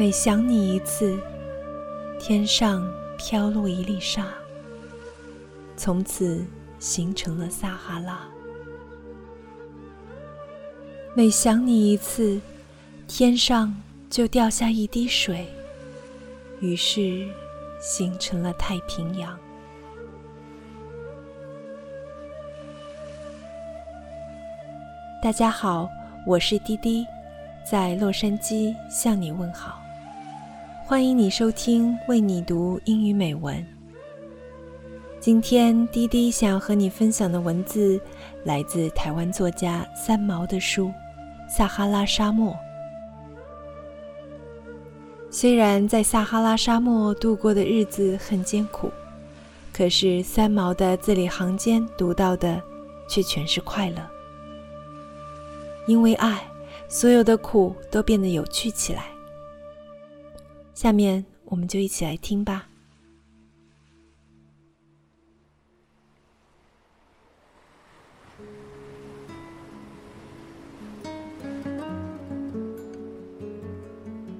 每想你一次，天上飘落一粒沙，从此形成了撒哈拉。每想你一次，天上就掉下一滴水，于是形成了太平洋。大家好，我是滴滴，在洛杉矶向你问好。欢迎你收听为你读英语美文。今天滴滴想要和你分享的文字来自台湾作家三毛的书《撒哈拉沙漠》。虽然在撒哈拉沙漠度过的日子很艰苦，可是三毛的字里行间读到的却全是快乐。因为爱，所有的苦都变得有趣起来。下面我们就一起来听吧。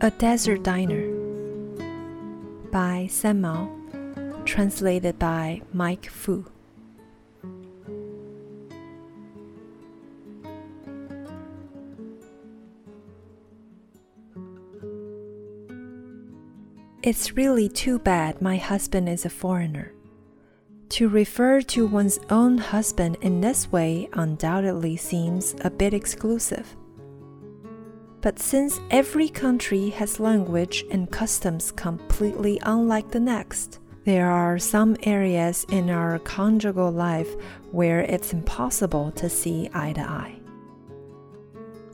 A Desert Diner by San Mao, translated by Mike Fu. It's really too bad my husband is a foreigner. To refer to one's own husband in this way undoubtedly seems a bit exclusive. But since every country has language and customs completely unlike the next, there are some areas in our conjugal life where it's impossible to see eye to eye.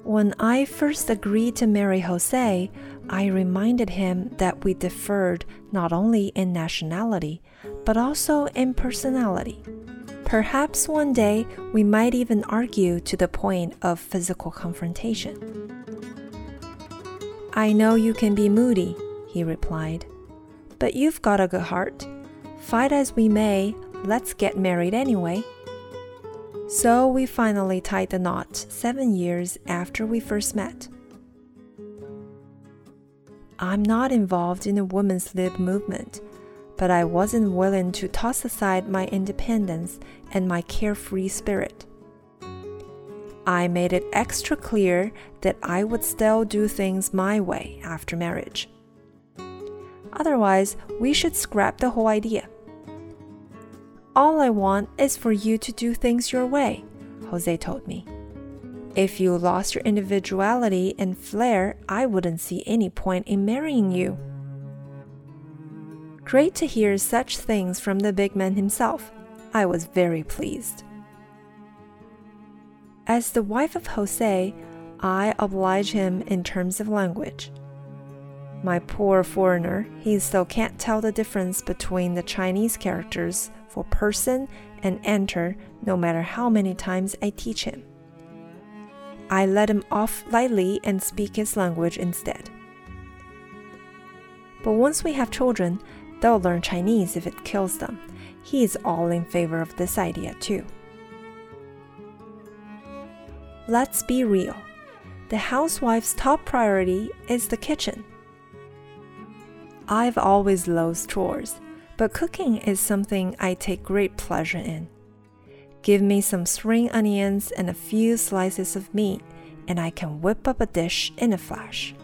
When I first agreed to marry Jose, I reminded him that we differed not only in nationality, but also in personality. Perhaps one day we might even argue to the point of physical confrontation. I know you can be moody, he replied, but you've got a good heart. Fight as we may, let's get married anyway. So we finally tied the knot seven years after we first met. I'm not involved in the women's lib movement, but I wasn't willing to toss aside my independence and my carefree spirit. I made it extra clear that I would still do things my way after marriage. Otherwise, we should scrap the whole idea. All I want is for you to do things your way, Jose told me. If you lost your individuality and flair, I wouldn't see any point in marrying you. Great to hear such things from the big man himself. I was very pleased. As the wife of Jose, I oblige him in terms of language. My poor foreigner, he still can't tell the difference between the Chinese characters for person and enter no matter how many times I teach him. I let him off lightly and speak his language instead. But once we have children, they'll learn Chinese if it kills them. He is all in favor of this idea too. Let's be real. The housewife's top priority is the kitchen. I've always loathed chores but cooking is something I take great pleasure in. Give me some spring onions and a few slices of meat, and I can whip up a dish in a flash.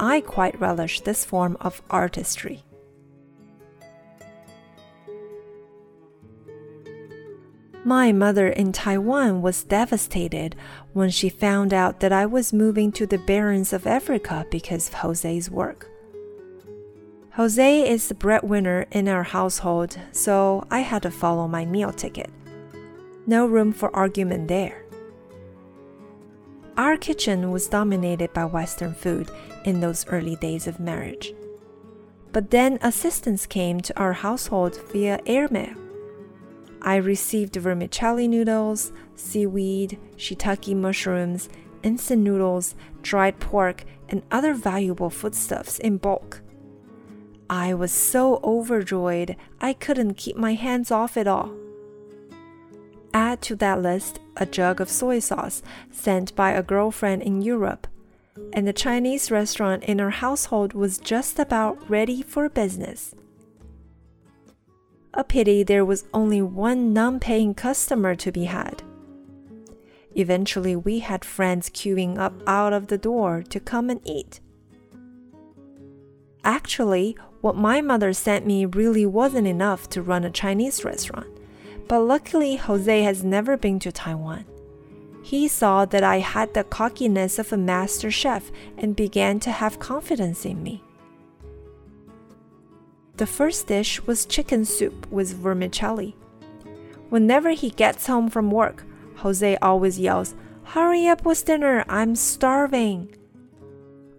I quite relish this form of artistry. My mother in Taiwan was devastated when she found out that I was moving to the barrens of Africa because of Jose's work. Jose is the breadwinner in our household, so I had to follow my meal ticket. No room for argument there. Our kitchen was dominated by Western food in those early days of marriage. But then assistance came to our household via airmail. I received vermicelli noodles, seaweed, shiitake mushrooms, instant noodles, dried pork, and other valuable foodstuffs in bulk. I was so overjoyed I couldn't keep my hands off it all. Add to that list a jug of soy sauce sent by a girlfriend in Europe, and the Chinese restaurant in our household was just about ready for business. A pity there was only one non paying customer to be had. Eventually, we had friends queuing up out of the door to come and eat. Actually, what my mother sent me really wasn't enough to run a Chinese restaurant, but luckily, Jose has never been to Taiwan. He saw that I had the cockiness of a master chef and began to have confidence in me. The first dish was chicken soup with vermicelli. Whenever he gets home from work, Jose always yells, Hurry up with dinner, I'm starving.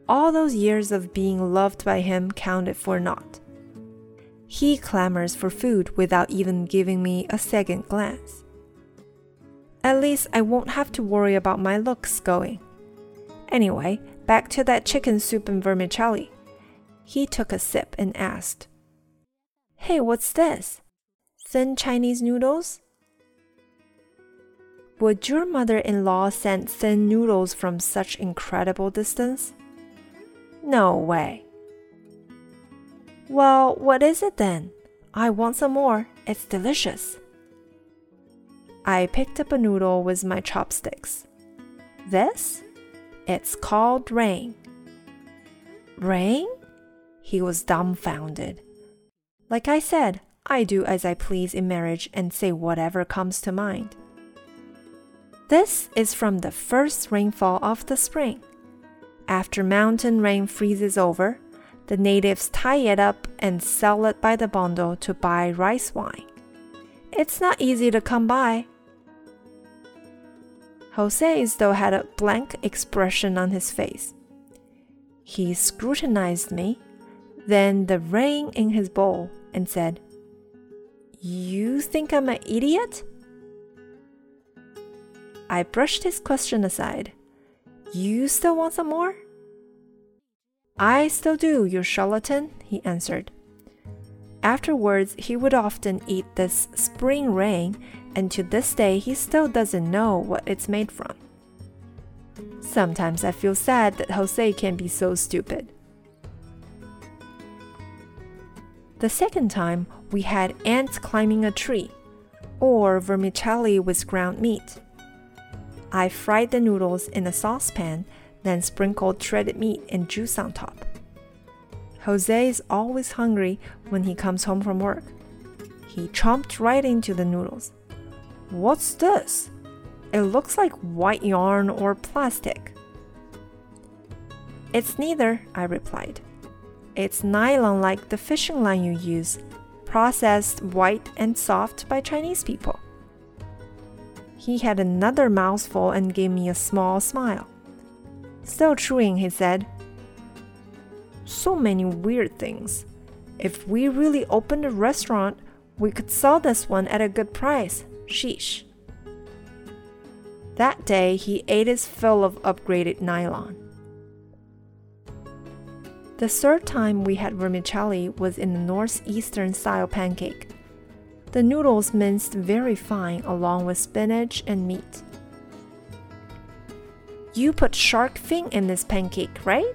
All those years of being loved by him counted for naught. He clamors for food without even giving me a second glance. At least I won't have to worry about my looks going. Anyway, back to that chicken soup and vermicelli. He took a sip and asked, Hey, what's this? Thin Chinese noodles? Would your mother in law send thin noodles from such incredible distance? No way. Well, what is it then? I want some more. It's delicious. I picked up a noodle with my chopsticks. This? It's called rain. Rain? He was dumbfounded. Like I said, I do as I please in marriage and say whatever comes to mind. This is from the first rainfall of the spring. After mountain rain freezes over, the natives tie it up and sell it by the bundle to buy rice wine. It's not easy to come by. Jose still had a blank expression on his face. He scrutinized me, then the rain in his bowl, and said, You think I'm an idiot? I brushed his question aside. You still want some more? I still do, you charlatan, he answered. Afterwards, he would often eat this spring rain, and to this day, he still doesn't know what it's made from. Sometimes I feel sad that Jose can be so stupid. The second time, we had ants climbing a tree, or vermicelli with ground meat. I fried the noodles in a saucepan, then sprinkled shredded meat and juice on top. Jose is always hungry when he comes home from work. He chomped right into the noodles. What's this? It looks like white yarn or plastic. It's neither, I replied. It's nylon like the fishing line you use, processed white and soft by Chinese people. He had another mouthful and gave me a small smile. Still chewing, he said, So many weird things. If we really opened a restaurant, we could sell this one at a good price. Sheesh. That day, he ate his fill of upgraded nylon. The third time we had vermicelli was in a northeastern style pancake. The noodles minced very fine along with spinach and meat. You put shark fin in this pancake, right?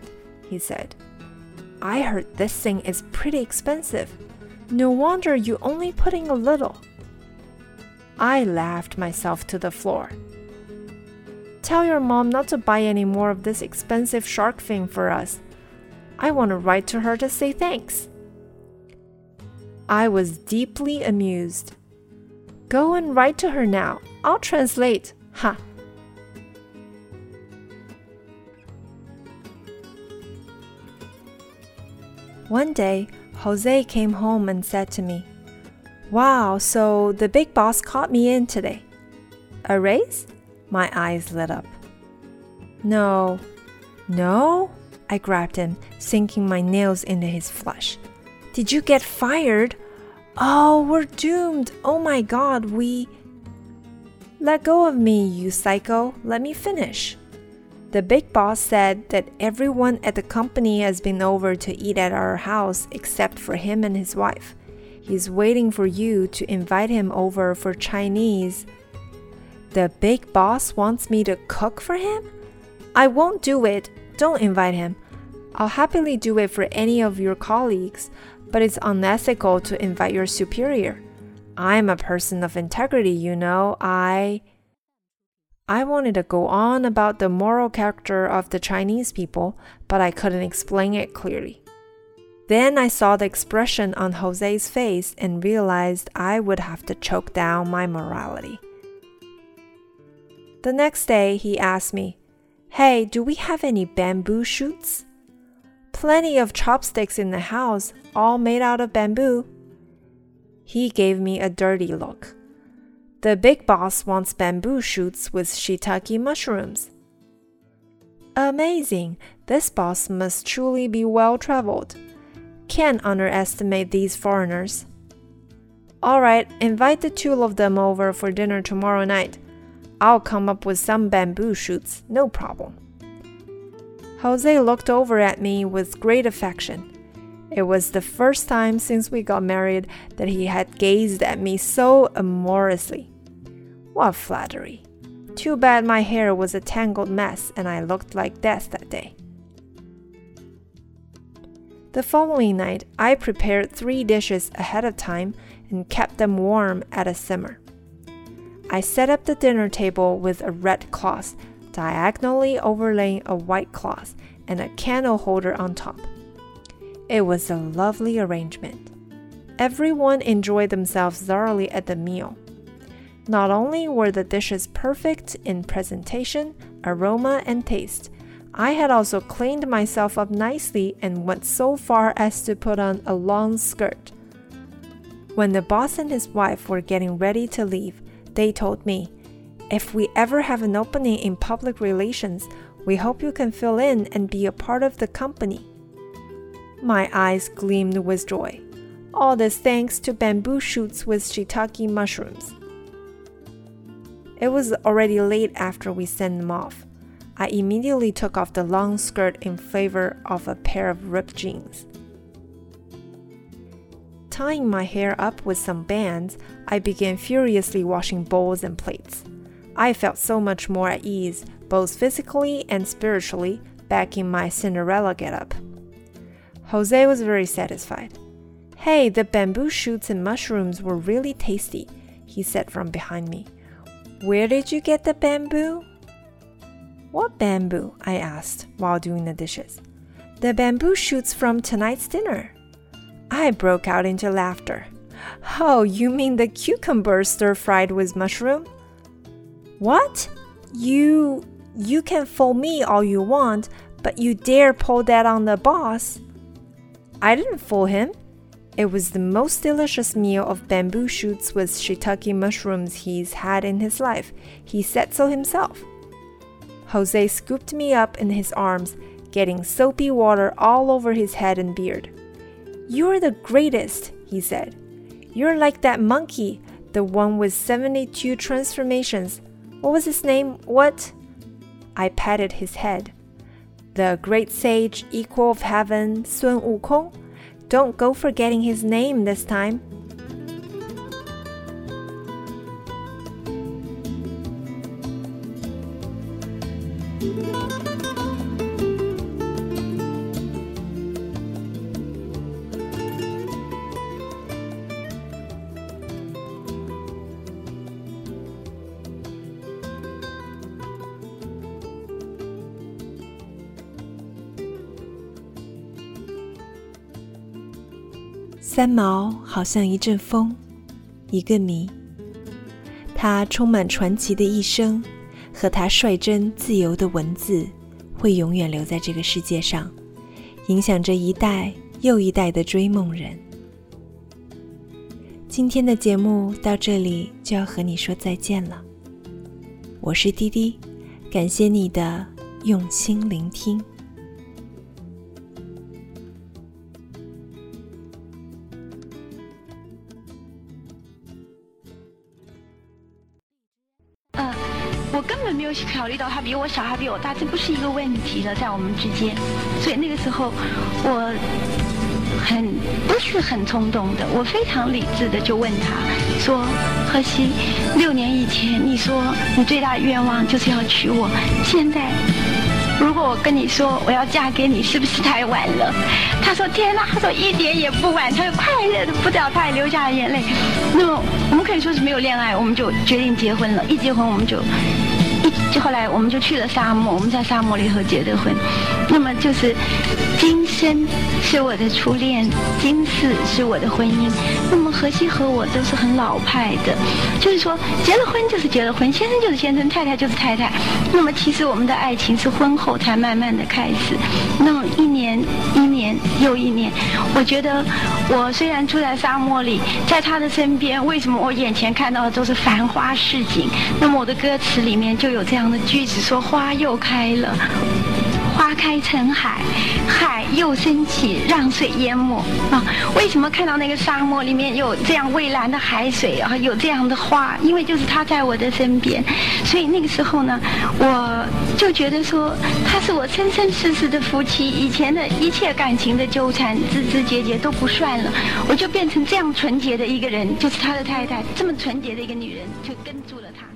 he said. I heard this thing is pretty expensive. No wonder you only putting a little. I laughed myself to the floor. Tell your mom not to buy any more of this expensive shark fin for us. I want to write to her to say thanks. I was deeply amused. Go and write to her now. I'll translate. Ha! One day, Jose came home and said to me, Wow, so the big boss caught me in today. A raise? My eyes lit up. No. No? I grabbed him, sinking my nails into his flesh. Did you get fired? Oh, we're doomed. Oh my god, we. Let go of me, you psycho. Let me finish. The big boss said that everyone at the company has been over to eat at our house except for him and his wife. He's waiting for you to invite him over for Chinese. The big boss wants me to cook for him? I won't do it. Don't invite him. I'll happily do it for any of your colleagues, but it's unethical to invite your superior. I'm a person of integrity, you know. I. I wanted to go on about the moral character of the Chinese people, but I couldn't explain it clearly. Then I saw the expression on Jose's face and realized I would have to choke down my morality. The next day, he asked me, Hey, do we have any bamboo shoots? Plenty of chopsticks in the house, all made out of bamboo. He gave me a dirty look. The big boss wants bamboo shoots with shiitake mushrooms. Amazing! This boss must truly be well traveled. Can't underestimate these foreigners. Alright, invite the two of them over for dinner tomorrow night. I'll come up with some bamboo shoots, no problem. Jose looked over at me with great affection. It was the first time since we got married that he had gazed at me so amorously. What flattery! Too bad my hair was a tangled mess and I looked like death that day. The following night, I prepared three dishes ahead of time and kept them warm at a simmer. I set up the dinner table with a red cloth diagonally overlaying a white cloth and a candle holder on top. It was a lovely arrangement. Everyone enjoyed themselves thoroughly at the meal. Not only were the dishes perfect in presentation, aroma, and taste, I had also cleaned myself up nicely and went so far as to put on a long skirt. When the boss and his wife were getting ready to leave, they told me, if we ever have an opening in public relations, we hope you can fill in and be a part of the company. My eyes gleamed with joy. All this thanks to bamboo shoots with shiitake mushrooms. It was already late after we sent them off. I immediately took off the long skirt in favor of a pair of ripped jeans. Tying my hair up with some bands, I began furiously washing bowls and plates. I felt so much more at ease, both physically and spiritually, back in my Cinderella getup. Jose was very satisfied. Hey, the bamboo shoots and mushrooms were really tasty, he said from behind me. Where did you get the bamboo? What bamboo? I asked while doing the dishes. The bamboo shoots from tonight's dinner. I broke out into laughter. Oh, you mean the cucumber stir fried with mushroom? What? You you can fool me all you want, but you dare pull that on the boss? I didn't fool him. It was the most delicious meal of bamboo shoots with shiitake mushrooms he's had in his life. He said so himself. Jose scooped me up in his arms, getting soapy water all over his head and beard. You're the greatest, he said. You're like that monkey, the one with 72 transformations. What was his name? What? I patted his head. The great sage, equal of heaven, Sun Wukong? Don't go forgetting his name this time. 三毛好像一阵风，一个谜。他充满传奇的一生和他率真自由的文字，会永远留在这个世界上，影响着一代又一代的追梦人。今天的节目到这里就要和你说再见了。我是滴滴，感谢你的用心聆听。根本没有考虑到他比我小，还比我大，这不是一个问题了，在我们之间。所以那个时候，我很不是很冲动的，我非常理智的就问他说：“何西，六年以前你说你最大的愿望就是要娶我，现在如果我跟你说我要嫁给你，是不是太晚了？他说天哪，他说一点也不晚，他就快乐的不得了，他也流下了眼泪。那么我们可以说是没有恋爱，我们就决定结婚了。一结婚我们就。就后来我们就去了沙漠，我们在沙漠里头结的婚。那么就是今生是我的初恋，今世是我的婚姻。那么荷西和我都是很老派的，就是说结了婚就是结了婚，先生就是先生，太太就是太太。那么其实我们的爱情是婚后才慢慢的开始。那么一年一年又一年，我觉得我虽然住在沙漠里，在他的身边，为什么我眼前看到的都是繁花似锦？那么我的歌词里面就有这样。的句子说：“花又开了，花开成海，海又升起，让水淹没。啊，为什么看到那个沙漠里面有这样蔚蓝的海水啊？有这样的花？因为就是他在我的身边，所以那个时候呢，我就觉得说他是我生生世世的夫妻，以前的一切感情的纠缠、枝枝节节都不算了，我就变成这样纯洁的一个人，就是他的太太，这么纯洁的一个女人，就跟住了他。”